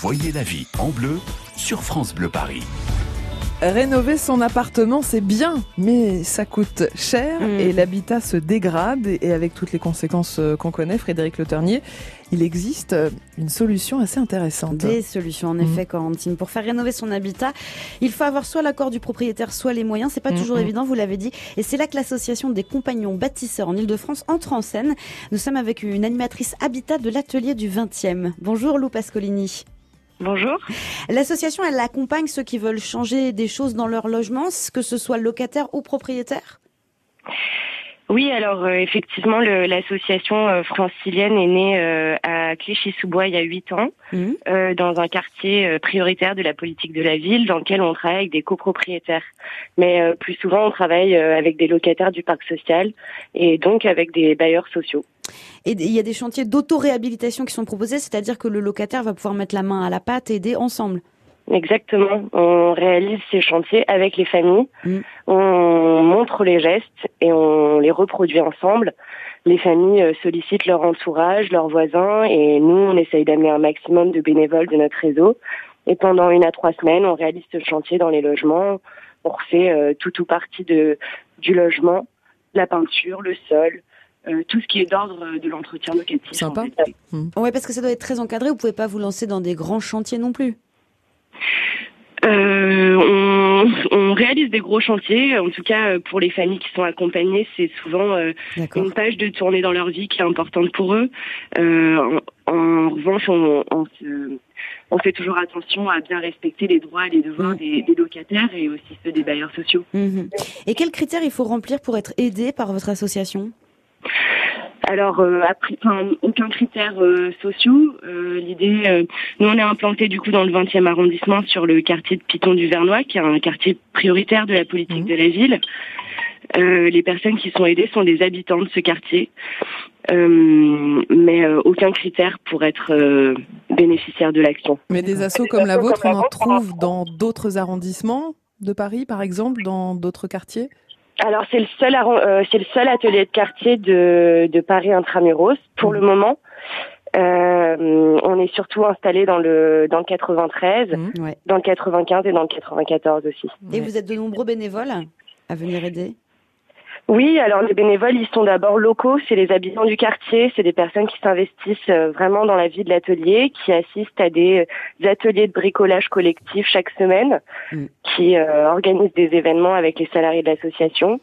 Voyez la vie en bleu sur France Bleu Paris. Rénover son appartement, c'est bien, mais ça coûte cher Mm. et l'habitat se dégrade. Et avec toutes les conséquences euh, qu'on connaît, Frédéric Le Ternier, il existe euh, une solution assez intéressante. Des solutions, en Mhm. effet, Corentine. Pour faire rénover son habitat, il faut avoir soit l'accord du propriétaire, soit les moyens. C'est pas toujours Mhm. évident, vous l'avez dit. Et c'est là que l'association des compagnons bâtisseurs en Ile-de-France entre en scène. Nous sommes avec une animatrice habitat de l'atelier du 20e. Bonjour Lou Pascolini. Bonjour. L'association, elle accompagne ceux qui veulent changer des choses dans leur logement, que ce soit locataire ou propriétaire? Oui, alors euh, effectivement, l'association euh, francilienne est née euh, à Clichy-sous-Bois il y a huit ans, euh, dans un quartier prioritaire de la politique de la ville, dans lequel on travaille avec des copropriétaires. Mais plus souvent, on travaille avec des locataires du parc social et donc avec des bailleurs sociaux. Et il y a des chantiers d'auto-réhabilitation qui sont proposés, c'est-à-dire que le locataire va pouvoir mettre la main à la pâte et aider ensemble. Exactement. On réalise ces chantiers avec les familles. Mm. On montre les gestes et on les reproduit ensemble. Les familles euh, sollicitent leur entourage, leurs voisins et nous, on essaye d'amener un maximum de bénévoles de notre réseau. Et pendant une à trois semaines, on réalise ce chantier dans les logements. On refait euh, tout ou partie de, du logement, la peinture, le sol, euh, tout ce qui est d'ordre de l'entretien locatif. Sympa. en fait. Ouais, parce que ça doit être très encadré. Vous pouvez pas vous lancer dans des grands chantiers non plus. Euh, on, on réalise des gros chantiers. En tout cas, euh, pour les familles qui sont accompagnées, c'est souvent euh, une page de tournée dans leur vie qui est importante pour eux. Euh, en, en revanche, on, on, se- on fait toujours attention à bien respecter les droits et les devoirs Mm. des, des locataires et aussi ceux des bailleurs sociaux. Mhm. Et quels critères il faut remplir pour être aidé par votre association? Alors, euh, après, enfin, aucun critère euh, sociaux. Euh, L'idée, euh, nous, on est implanté du coup dans le 20e arrondissement sur le quartier de Piton du Vernois, qui est un quartier prioritaire de la politique Mhm. de la ville. Euh, les personnes qui sont aidées sont des habitants de ce quartier, Euh, mais euh, aucun critère pour être euh, bénéficiaire de l'action. Mais des assos comme la vôtre, on en trouve dans d'autres arrondissements de Paris, par exemple, dans d'autres quartiers? Alors c'est le seul euh, c'est le seul atelier de quartier de, de Paris intramuros pour le moment. Euh, on est surtout installé dans le dans le 93, Mhm. Ouais. dans le 95 et dans le 94 aussi. Et Ouais. vous êtes de nombreux bénévoles à venir aider? Oui, alors les bénévoles, ils sont d'abord locaux, c'est les habitants du quartier, c'est des personnes qui s'investissent euh, vraiment dans la vie de l'atelier, qui assistent à des, des ateliers de bricolage collectif chaque semaine, Mm. qui euh, organisent des événements avec les salariés de l'association.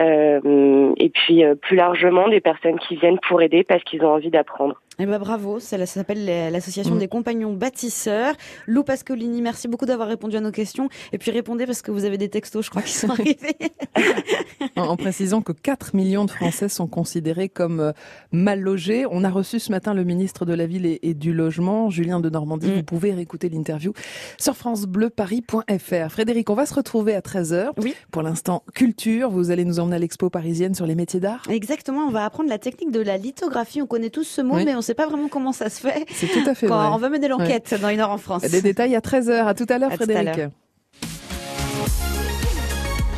Euh, et puis euh, plus largement des personnes qui viennent pour aider parce qu'ils ont envie d'apprendre. Eh ben bravo, ça, s'appelle l'association Mhm. des compagnons bâtisseurs. Lou Pascolini, merci beaucoup d'avoir répondu à nos questions. Et puis répondez parce que vous avez des textos, je crois, qui sont arrivés. En, précisant que 4 millions de Français sont considérés comme euh, mal logés. On a reçu ce matin le ministre de la Ville et, et du Logement, Julien de Normandie. Mm. Vous pouvez réécouter l'interview sur francebleuparis.fr. Frédéric, on va se retrouver à 13h. Oui. Pour l'instant, culture. Vous allez nous emmener à l'expo parisienne sur les métiers d'art. Exactement, on va apprendre la technique de la lithographie. On connaît tous ce mot, Oui. mais on ne sait pas vraiment comment ça se fait. C'est tout à fait Quand vrai. on va mener l'enquête dans une heure en France. Des détails à 13h. À tout à l'heure, À tout à Frédéric.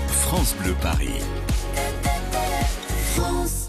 France Bleu Paris. house.